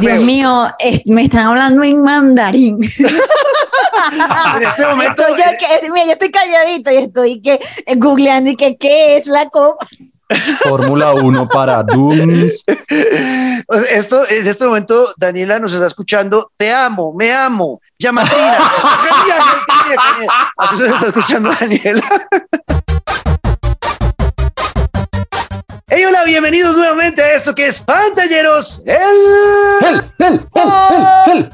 Dios mío, me están hablando en mandarín. en este momento. yo, yo, estoy calladito y estoy que, googleando y que qué es la copa. Fórmula 1 para Dooms. Esto, en este momento, Daniela nos está escuchando. Te amo, me amo. Llamatina. Así se está escuchando Daniela. Hola, bienvenidos nuevamente a esto que es Pantalleros. El. El, el, el, el,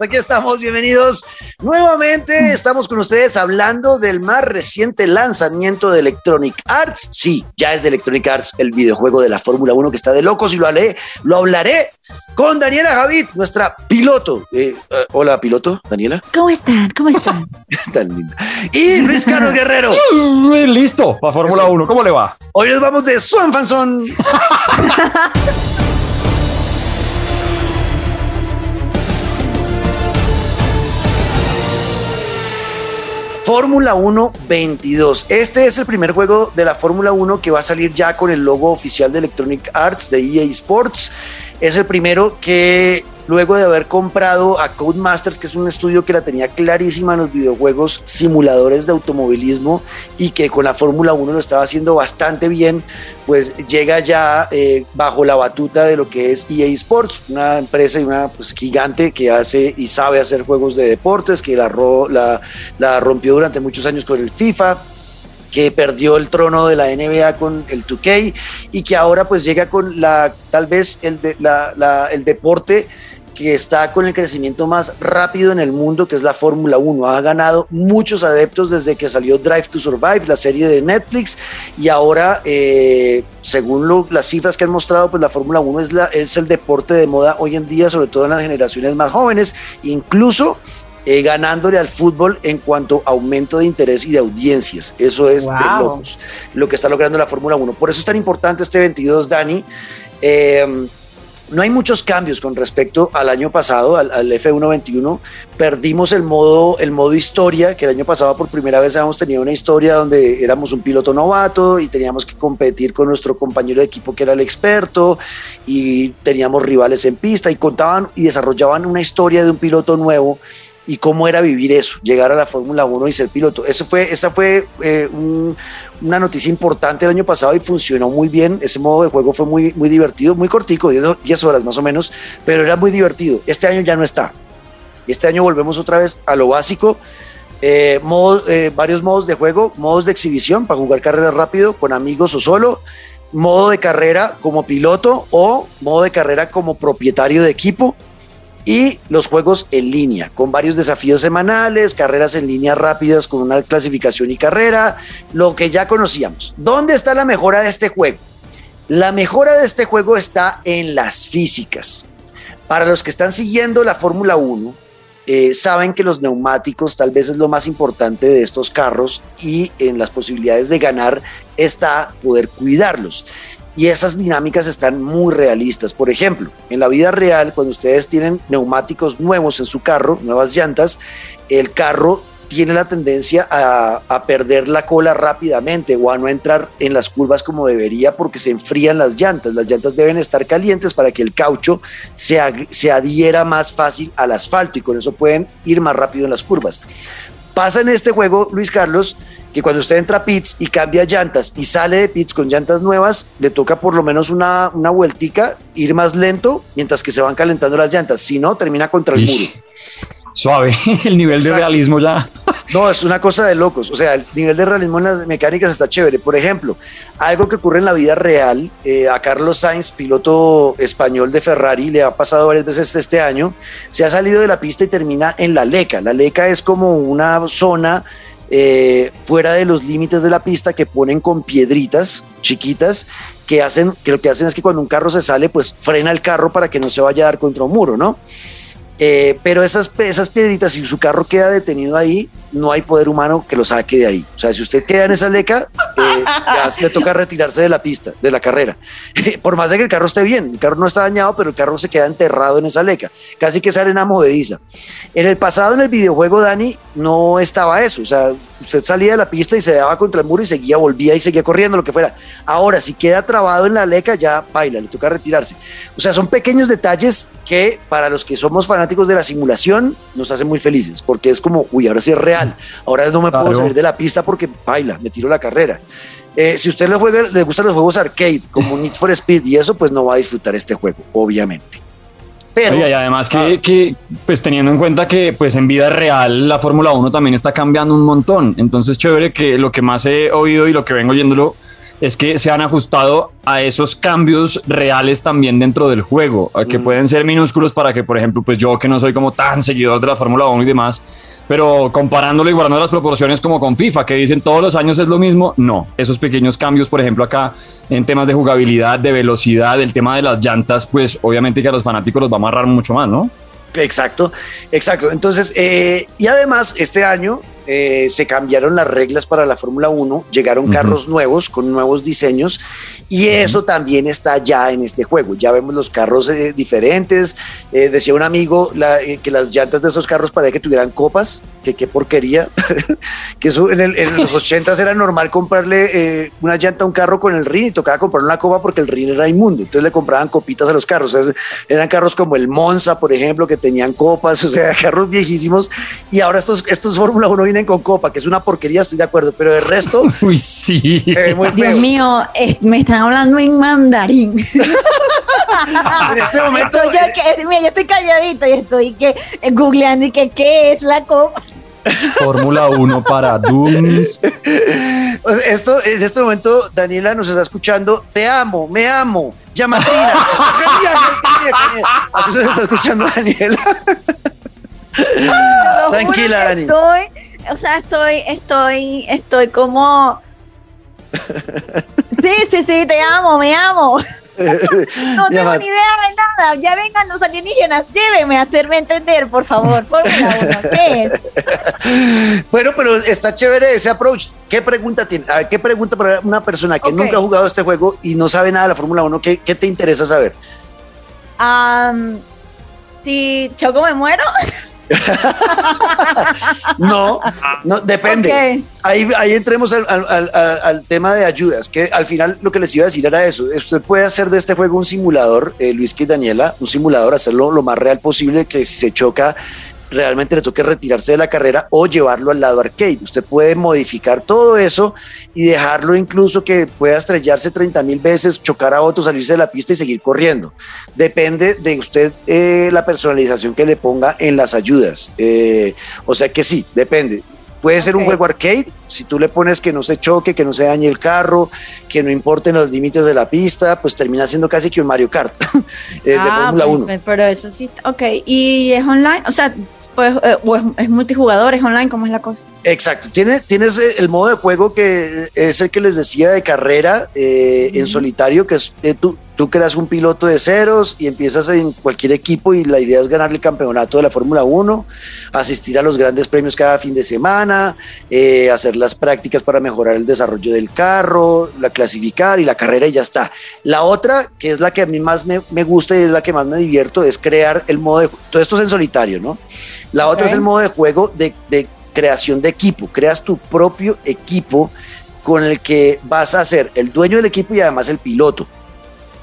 Aquí estamos, bienvenidos nuevamente. Estamos con ustedes hablando del más reciente lanzamiento de Electronic Arts. Sí, ya es de Electronic Arts el videojuego de la Fórmula 1 que está de locos y lo, haré, lo hablaré con Daniela Javid, nuestra piloto. Eh, eh, hola, piloto, Daniela. ¿Cómo están? ¿Cómo están? Tan linda. Y Luis Carlos Guerrero. Listo, para Fórmula 1. ¿Cómo le va? Hoy nos vamos de Swan Fanson. Fórmula 1 22. Este es el primer juego de la Fórmula 1 que va a salir ya con el logo oficial de Electronic Arts de EA Sports. Es el primero que luego de haber comprado a Codemasters, que es un estudio que la tenía clarísima en los videojuegos simuladores de automovilismo y que con la Fórmula 1 lo estaba haciendo bastante bien, pues llega ya eh, bajo la batuta de lo que es EA Sports, una empresa y una pues, gigante que hace y sabe hacer juegos de deportes, que la, rompió durante muchos años con el FIFA que perdió el trono de la NBA con el 2K y que ahora pues llega con la tal vez el, el deporte que está con el crecimiento más rápido en el mundo, que es la Fórmula 1. Ha ganado muchos adeptos desde que salió Drive to Survive, la serie de Netflix, y ahora, eh, según las cifras que han mostrado, pues la Fórmula 1 es, la, es el deporte de moda hoy en día, sobre todo en las generaciones más jóvenes, incluso... Eh, ganándole al fútbol en cuanto a aumento de interés y de audiencias. Eso es de locos, lo que está logrando la Fórmula 1. Por eso es tan importante este 22, Dani. Eh, no hay muchos cambios con respecto al año pasado, al, F121. Perdimos el modo, el modo historia, que el año pasado por primera vez habíamos tenido una historia donde éramos un piloto novato y teníamos que competir con nuestro compañero de equipo que era el experto y teníamos rivales en pista y contaban y desarrollaban una historia de un piloto nuevo y cómo era vivir eso, llegar a la Fórmula 1 y ser piloto. Eso fue, esa fue eh, una noticia importante el año pasado y funcionó muy bien. Ese modo de juego fue muy, muy divertido, muy cortico, 10 horas más o menos, pero era muy divertido. Este año ya no está. Este año volvemos otra vez a lo básico. Eh, eh, varios modos de juego, modos de exhibición para jugar carreras rápido con amigos o solo, modo de carrera como piloto o modo de carrera como propietario de equipo y los juegos en línea, con varios desafíos semanales, carreras en línea rápidas con una clasificación y carrera, lo que ya conocíamos. ¿Dónde está la mejora de este juego? La mejora de este juego está en las físicas. Para los que están siguiendo la Fórmula 1, eh, saben que los neumáticos tal vez es lo más importante de estos carros y en las posibilidades de ganar está poder cuidarlos y esas dinámicas están muy realistas. Por ejemplo, en la vida real, cuando ustedes tienen neumáticos nuevos en su carro, nuevas llantas, el carro tiene la tendencia a, perder la cola rápidamente o a no entrar en las curvas como debería porque se enfrían las llantas. Las llantas deben estar calientes para que el caucho se, se adhiera más fácil al asfalto y con eso pueden ir más rápido en las curvas. Pasa en este juego, Luis Carlos, que cuando usted entra a pits y cambia llantas y sale de pits con llantas nuevas, le toca por lo menos una, una vueltica, ir más lento mientras que se van calentando las llantas. Si no, termina contra el muro. Suave, el nivel de realismo ya. No, es una cosa de locos. O sea, el nivel de realismo en las mecánicas está chévere. Por ejemplo, algo que ocurre en la vida real, eh, a Carlos Sainz, piloto español de Ferrari, le ha pasado varias veces este año, se ha salido de la pista y termina en la leca. La leca es como una zona eh, fuera de los límites de la pista que ponen con piedritas chiquitas que hacen, que lo que hacen es que cuando un carro se sale, pues frena el carro para que no se vaya a dar contra un muro, ¿no? Eh, pero esas, esas piedritas, si su carro queda detenido ahí, no hay poder humano que lo saque de ahí. O sea, si usted queda en esa leca, eh, le toca retirarse de la pista, de la carrera. Por más de que el carro esté bien, el carro no está dañado, pero el carro se queda enterrado en esa leca. Casi que es arena movediza. En el pasado, en el videojuego, Dani, no estaba eso. O sea, usted salía de la pista y se daba contra el muro y seguía, volvía y seguía corriendo, lo que fuera. Ahora, si queda trabado en la leca, ya baila, le toca retirarse. O sea, son pequeños detalles que para los que somos fanáticos de la simulación nos hacen muy felices, porque es como, uy, ahora sí es real, ahora no me puedo salir de la pista porque baila, me tiro la carrera. Eh, si usted le, juega, le gustan los juegos arcade como Need for Speed y eso, pues no va a disfrutar este juego, obviamente. Pero, y además que, ah. que, pues teniendo en cuenta que pues en vida real la Fórmula 1 también está cambiando un montón. Entonces chévere que lo que más he oído y lo que vengo oyéndolo es que se han ajustado a esos cambios reales también dentro del juego, que mm. pueden ser minúsculos para que, por ejemplo, pues yo que no soy como tan seguidor de la Fórmula 1 y demás, pero comparándolo y guardando las proporciones como con FIFA, que dicen todos los años es lo mismo, no. Esos pequeños cambios, por ejemplo, acá en temas de jugabilidad, de velocidad, el tema de las llantas, pues obviamente que a los fanáticos los va a amarrar mucho más, ¿no? Exacto, exacto. Entonces, eh, y además este año eh, se cambiaron las reglas para la Fórmula 1, llegaron carros nuevos con nuevos diseños y eso también está ya en este juego. Ya vemos los carros eh, diferentes. decía un amigo que las llantas de esos carros parecía que tuvieran copas, que qué porquería. que eso en, los 80 era normal comprarle una llanta a un carro con el rin y tocaba comprar una copa porque el rin era inmundo. Entonces le compraban copitas a los carros. eran carros como el Monza, por ejemplo, que tenían copas, o sea, carros viejísimos. Y ahora estos, estos Fórmula 1 vienen con copa, que es una porquería, estoy de acudo, pero el resto. Uy, sí. Dios mío, me están hablando en mandarín. en este momento. Yo, yo, estoy calladito y estoy que, googleando y que qué es la copa. Fórmula 1 para Dooms. Esto, en este momento, Daniela nos está escuchando. Te amo, me amo. Llamatina. Así se está escuchando Daniela. Tranquila, Dani. Estoy, o sea, estoy, estoy, estoy como. Sí, sí, sí, te amo, me amo. No tengo ni idea de nada. Ya vengan los alienígenas, llévenme a hacerme entender, por favor. Fórmula 1, ¿qué es? Bueno, pero está chévere ese approach. ¿Qué pregunta tiene? A ver, ¿qué pregunta para una persona que nunca ha jugado este juego y no sabe nada de la Fórmula 1? ¿qué, ¿Qué te interesa saber? Si choco me muero. no, no, depende. Ahí, ahí entremos al, al, al, tema de ayudas, que al final lo que les iba a decir era eso. Usted puede hacer de este juego un simulador, eh, Luis que Daniela, un simulador, hacerlo lo más real posible, que si se choca realmente le toque retirarse de la carrera o llevarlo al lado arcade. Usted puede modificar todo eso y dejarlo incluso que pueda estrellarse 30 mil veces, chocar a otro, salirse de la pista y seguir corriendo. Depende de usted eh, la personalización que le ponga en las ayudas. Eh, o sea que sí, depende. Puede ser un juego arcade, si tú le pones que no se choque, que no se dañe el carro, que no importen los límites de la pista, pues termina siendo casi que un Mario Kart eh, de ah, Fórmula 1. Pues, pero eso sí, ok. ¿Y es online? O sea, pues, eh, es, multijugador, es online, ¿cómo es la cosa? Exacto. Tiene, tienes eh, el modo de juego que es el que les decía de carrera en solitario, que es tú, tú creas un piloto de ceros y empiezas en cualquier equipo y la idea es ganar el campeonato de la Fórmula 1, asistir a los grandes premios cada fin de semana, eh, hacer las prácticas para mejorar el desarrollo del carro, la clasificar y la carrera y ya está. La otra, que es la que a mí más me, gusta y es la que más me divierto, es crear el modo de... Todo esto es en solitario, ¿no? La otra es el modo de juego de, de creación de equipo. Creas tu propio equipo con el que vas a ser el dueño del equipo y además el piloto.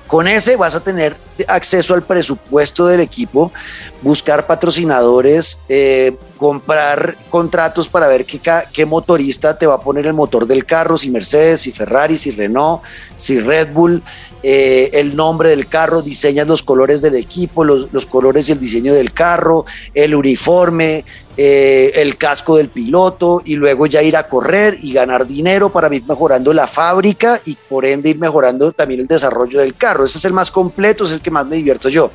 Con ese vas a tener acceso al presupuesto del equipo, buscar patrocinadores, eh, comprar contratos para ver qué, motorista te va a poner el motor del carro, si Mercedes, si Ferrari, si Renault, si Red Bull, eh, el nombre del carro, diseñas los colores del equipo, los, colores y el diseño del carro, el uniforme, eh, el casco del piloto y luego ya ir a correr y ganar dinero para ir mejorando la fábrica y por ende ir mejorando también el desarrollo del carro. Ese es el más completo, es el más me divierto yo.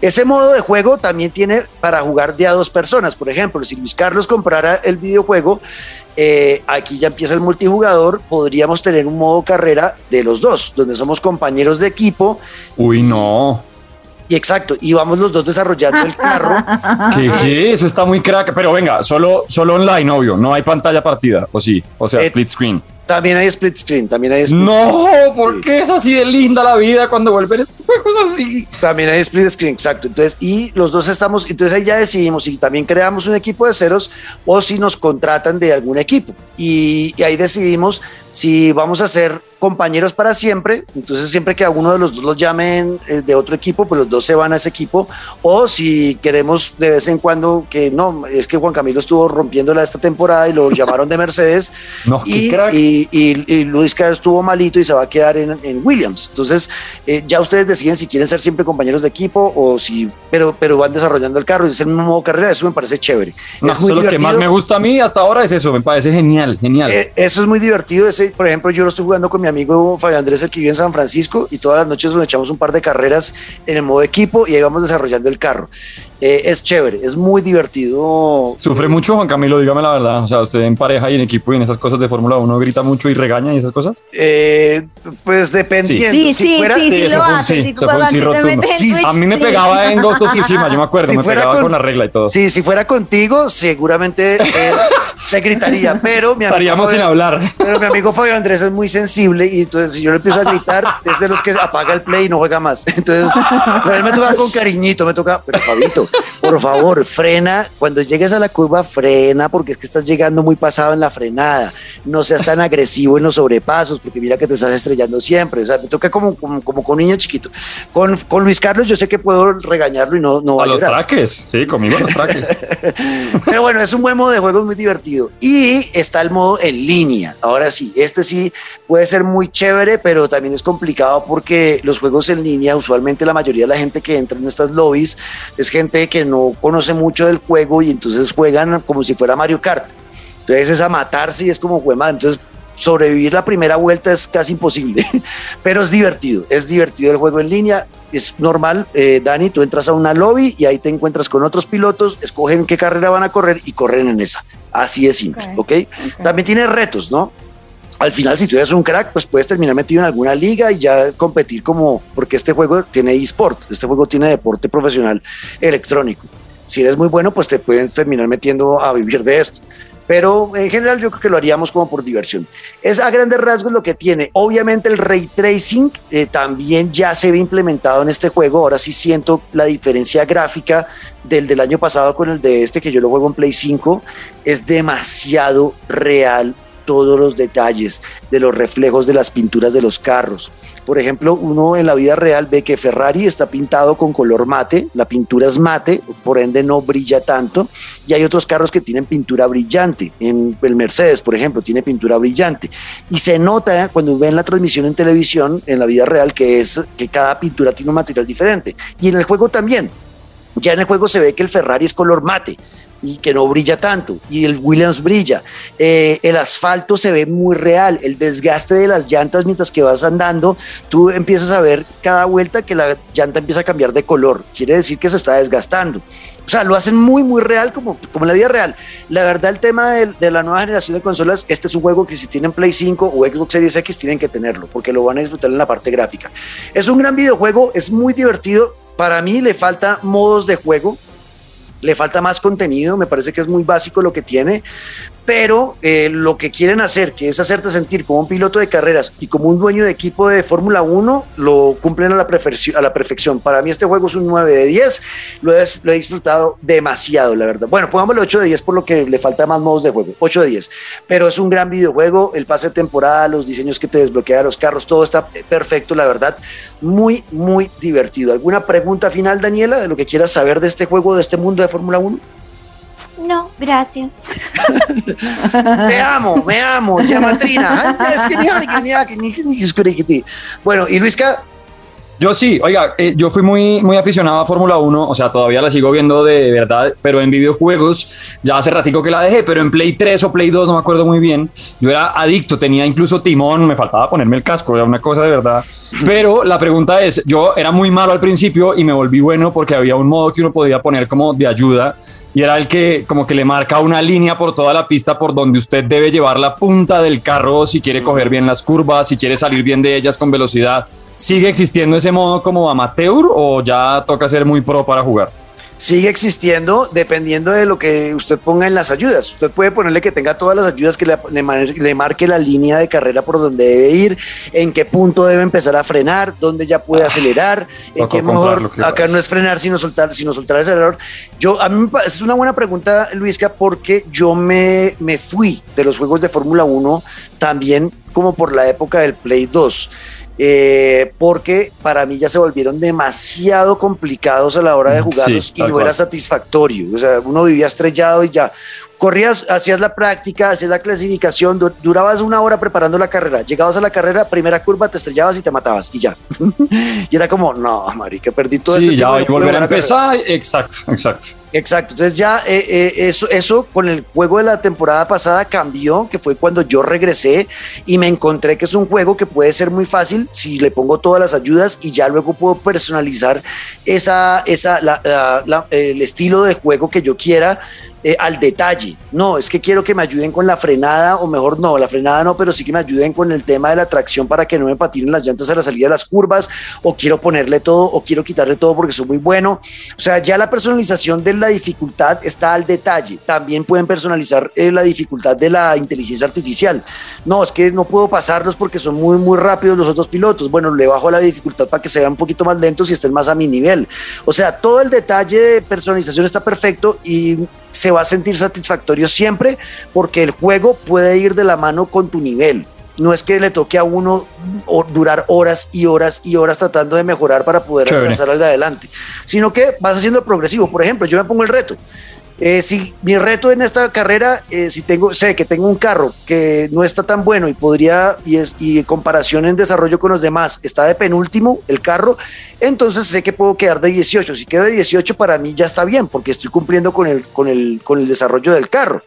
Ese modo de juego también tiene para jugar de a dos personas. Por ejemplo, si Luis Carlos comprara el videojuego, eh, aquí ya empieza el multijugador, podríamos tener un modo carrera de los dos, donde somos compañeros de equipo. Uy, no. Y exacto, y vamos los dos desarrollando el carro. ¿Qué, Eso está muy crack. Pero venga, solo, solo online, obvio. No hay pantalla partida, o sí. O sea, eh, split screen. También hay split screen, también hay split No, ¿por qué es así de linda la vida cuando vuelven esos juegos así? También hay split screen, exacto. Entonces, y los dos estamos, entonces ahí ya decidimos si también creamos un equipo de ceros o si nos contratan de algún equipo. Y, y ahí decidimos si vamos a hacer compañeros para siempre, entonces siempre que a uno de los dos los llamen eh, de otro equipo, pues los dos se van a ese equipo, o si queremos de vez en cuando que no, es que Juan Camilo estuvo rompiéndola esta temporada y lo llamaron de Mercedes, no, y, y, y, Luis Carlos estuvo malito y se va a quedar en, en Williams, entonces eh, ya ustedes deciden si quieren ser siempre compañeros de equipo o si, pero, pero van desarrollando el carro y es un modo carrera, eso me parece chévere. No, es muy lo que más me gusta a mí hasta ahora es eso, me parece genial, genial. Eh, eso es muy divertido, ese, por ejemplo, yo lo estoy jugando con mi amigo Fabio Andrés, el que vive en San Francisco, y todas las noches nos echamos un par de carreras en el modo equipo y ahí vamos desarrollando el carro. Eh, es chévere, es muy divertido. ¿Sufre mucho, Juan Camilo? Dígame la verdad. O sea, usted en pareja y en equipo y en esas cosas de Fórmula 1 grita mucho y regaña y esas cosas. Eh, pues dependiendo. Sí, sí, si fuera, sí, sí, lo hace. Sí, a mí me pegaba en Ghost of Tsushima, yo me acuerdo, si me pegaba con, con, la regla y todo. Sí, si fuera contigo, seguramente eh, te gritaría, pero mi amigo Estaríamos sin hablar. Pero mi amigo Fabio Andrés es muy sensible y entonces si yo le empiezo a gritar, es de los que apaga el play y no juega más. Entonces, él me toca con cariñito, me toca, pero Fabito, por favor, frena. Cuando llegues a la curva, frena, porque es que estás llegando muy pasado en la frenada. No seas tan agresivo en los sobrepasos, porque mira que te estás estrellando siempre. O sea, me toca como, como, como con niño chiquito. Con, con, Luis Carlos, yo sé que puedo regañarlo y no, no va a, a los traques, sí, conmigo los traques. Pero bueno, es un buen modo de juego, muy divertido. Y está el modo en línea. Ahora sí, este sí puede ser muy chévere, pero también es complicado porque los juegos en línea, usualmente la mayoría de la gente que entra en estas lobbies es gente que no conoce mucho del juego y entonces juegan como si fuera Mario Kart. Entonces es a matarse y es como juega Entonces sobrevivir la primera vuelta es casi imposible, pero es divertido, es divertido el juego en línea, es normal, eh, Dani, tú entras a una lobby y ahí te encuentras con otros pilotos, escogen qué carrera van a correr y corren en esa, así de simple, ¿ok? okay. También tiene retos, ¿no? Al final, si tú eres un crack, pues puedes terminar metido en alguna liga y ya competir como, porque este juego tiene eSport, este juego tiene deporte profesional electrónico. Si eres muy bueno, pues te puedes terminar metiendo a vivir de esto pero en general yo creo que lo haríamos como por diversión. Es a grandes rasgos lo que tiene. Obviamente el ray tracing eh, también ya se ve implementado en este juego. Ahora sí siento la diferencia gráfica del del año pasado con el de este que yo lo juego en Play 5. Es demasiado real todos los detalles de los reflejos de las pinturas de los carros. Por ejemplo, uno en la vida real ve que Ferrari está pintado con color mate, la pintura es mate, por ende no brilla tanto, y hay otros carros que tienen pintura brillante. En el Mercedes, por ejemplo, tiene pintura brillante. Y se nota cuando ven la transmisión en televisión, en la vida real, que es que cada pintura tiene un material diferente. Y en el juego también. Ya en el juego se ve que el Ferrari es color mate y que no brilla tanto, y el Williams brilla. Eh, el asfalto se ve muy real, el desgaste de las llantas mientras que vas andando, tú empiezas a ver cada vuelta que la llanta empieza a cambiar de color, quiere decir que se está desgastando. O sea, lo hacen muy, muy real, como, como la vida real. La verdad, el tema de, de, la nueva generación de consolas, este es un juego que si tienen Play 5 o Xbox Series X tienen que tenerlo, porque lo van a disfrutar en la parte gráfica. Es un gran videojuego, es muy divertido. Para mí le falta modos de juego, le falta más contenido, me parece que es muy básico lo que tiene, pero eh, lo que quieren hacer, que es hacerte sentir como un piloto de carreras y como un dueño de equipo de Fórmula 1, lo cumplen a la, a la, perfección. Para mí este juego es un 9 de 10, lo he, lo he, disfrutado demasiado, la verdad. Bueno, pongámosle 8 de 10 por lo que le falta más modos de juego, 8 de 10, pero es un gran videojuego, el pase de temporada, los diseños que te desbloquea los carros, todo está perfecto, la verdad, muy, muy divertido. ¿Alguna pregunta final, Daniela, de lo que quieras saber de este juego, de este mundo de Fórmula 1? No, gracias. Te amo, me amo, llamatrina. Bueno, y Luisca. Yo sí, oiga, eh, yo fui muy, muy aficionado a Fórmula 1, o sea, todavía la sigo viendo de verdad, pero en videojuegos ya hace ratico que la dejé, pero en Play 3 o Play 2, no me acuerdo muy bien, yo era adicto, tenía incluso timón, me faltaba ponerme el casco, era una cosa de verdad. Pero la pregunta es, yo era muy malo al principio y me volví bueno porque había un modo que uno podía poner como de ayuda y era el que como que le marca una línea por toda la pista por donde usted debe llevar la punta del carro si quiere coger bien las curvas, si quiere salir bien de ellas con velocidad. ¿Sigue existiendo ese modo como amateur o ya toca ser muy pro para jugar? Sigue existiendo dependiendo de lo que usted ponga en las ayudas. Usted puede ponerle que tenga todas las ayudas que le, marque la línea de carrera por donde debe ir, en qué punto debe empezar a frenar, dónde ya puede ah, acelerar, en qué mejor acá no es frenar sino soltar, sino soltar el acelerador. Yo a mí es una buena pregunta, Luisca, porque yo me, me fui de los juegos de Fórmula 1 también como por la época del Play 2. Eh, porque para mí ya se volvieron demasiado complicados a la hora de jugarlos y no era satisfactorio. O sea, uno vivía estrellado y ya corrías, hacías la práctica, hacías la clasificación, durabas una hora preparando la carrera, llegabas a la carrera, primera curva, te estrellabas y te matabas y ya. y era como, no, marica, perdí todo sí, este ya, y volver a empezar, exacto, exacto. Exacto, entonces ya eh, eh, eso, eso con el juego de la temporada pasada cambió, que fue cuando yo regresé y me encontré que es un juego que puede ser muy fácil si le pongo todas las ayudas y ya luego puedo personalizar esa, esa, el estilo de juego que yo quiera eh, al detalle. No, es que quiero que me ayuden con la frenada, o mejor no, la frenada no, pero sí que me ayuden con el tema de la tracción para que no me patinen las llantas a la salida de las curvas, o quiero ponerle todo, o quiero quitarle todo porque soy muy bueno. O sea, ya la personalización de la dificultad está al detalle. También pueden personalizar eh, la dificultad de la inteligencia artificial. No, es que no puedo pasarlos porque son muy, muy rápidos los otros pilotos. Bueno, le bajo la dificultad para que sean un poquito más lentos y estén más a mi nivel. O sea, todo el detalle de personalización está perfecto y se va a sentir satisfactorio siempre porque el juego puede ir de la mano con tu nivel. No es que le toque a uno durar horas y horas y horas tratando de mejorar para poder avanzar al de adelante, sino que vas haciendo progresivo. Por ejemplo, yo me pongo el reto. Eh, si mi reto en esta carrera, eh, si tengo, sé que tengo un carro que no está tan bueno y podría, y, es, y en comparación en desarrollo con los demás, está de penúltimo el carro, entonces sé que puedo quedar de 18. Si quedo de 18, para mí ya está bien, porque estoy cumpliendo con el, con el, con el desarrollo del carro.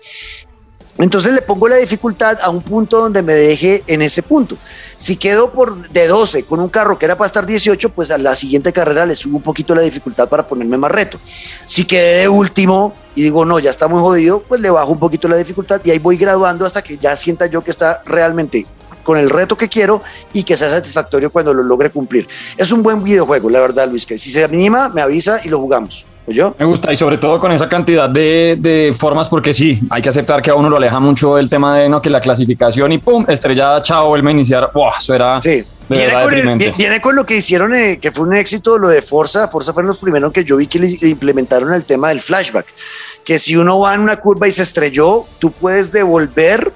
Entonces le pongo la dificultad a un punto donde me deje en ese punto. Si quedo por de 12 con un carro que era para estar 18, pues a la siguiente carrera le subo un poquito la dificultad para ponerme más reto. Si quedé de último y digo, no, ya está muy jodido, pues le bajo un poquito la dificultad y ahí voy graduando hasta que ya sienta yo que está realmente con el reto que quiero y que sea satisfactorio cuando lo logre cumplir. Es un buen videojuego, la verdad, Luis, que si se anima, me avisa y lo jugamos. Yo. Me gusta y sobre todo con esa cantidad de, de, formas porque sí, hay que aceptar que a uno lo aleja mucho el tema de no que la clasificación y pum, estrellada, chao, vuelve a iniciar. Wow, eso era sí. viene, con viene, con lo que hicieron, eh, que fue un éxito, lo de Forza. Forza fueron los primeros que yo vi que le implementaron el tema del flashback. Que si uno va en una curva y se estrelló, tú puedes devolver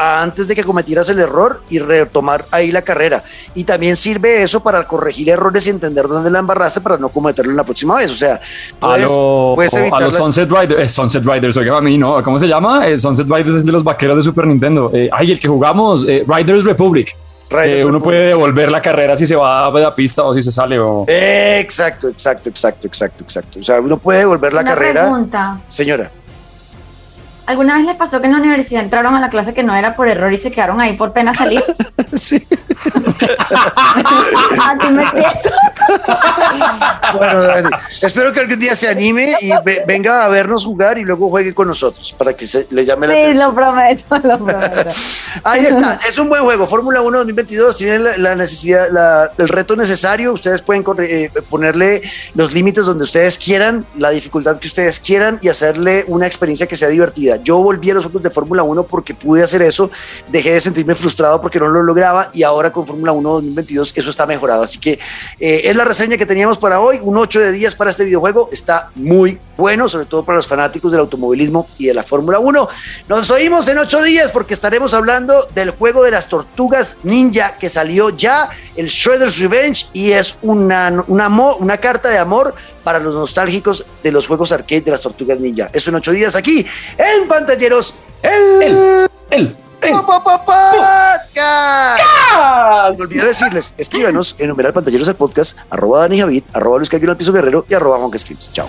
antes de que cometieras el error y retomar ahí la carrera. Y también sirve eso para corregir errores y entender dónde la embarraste para no cometerlo en la próxima vez. O sea, puedes, evitar a los Sunset Riders, eh, Sunset Riders, oiga a mí, ¿no? ¿Cómo se llama? Eh, Sunset Riders es de los vaqueros de Super Nintendo. Eh, ay, el que jugamos, Riders Republic. uno puede devolver la carrera si se va a la pista o si se sale. O... exacto, exacto, exacto, exacto, exacto. O sea, uno puede devolver la carrera. Pregunta. Señora. ¿Alguna vez les pasó que en la universidad entraron a la clase que no era por error y se quedaron ahí por pena salir? sí. bueno, Dani, espero que algún día se anime y venga a vernos jugar y luego juegue con nosotros para que se le llame la sí, lo prometo, lo prometo. Ahí está, es un buen juego. Fórmula 1 2022 tiene la, necesidad, el reto necesario. Ustedes pueden eh, ponerle los límites donde ustedes quieran, la dificultad que ustedes quieran y hacerle una experiencia que sea divertida. Yo volví a los juegos de Fórmula 1 porque pude hacer eso, dejé de sentirme frustrado porque no lo lograba y ahora con Fórmula 1 2022 eso está mejorado. Así que eh, es la reseña que teníamos para hoy, un 8 de días para este videojuego, está muy bueno, sobre todo para los fanáticos del automovilismo y de la Fórmula 1. Nos oímos en 8 días porque estaremos hablando del juego de las tortugas ninja que salió ya, el Shredder's Revenge, y es una, una, carta de amor para los nostálgicos de los juegos arcade de las tortugas ninja. Es en 8 días aquí en Pantalleros. El ¡Eh! Me olvidé decirles, escríbanos en numeral pantalleros el podcast, arroba Dani Javid, arroba Luis Caguino al Piso Guerrero y arroba Juan Chao.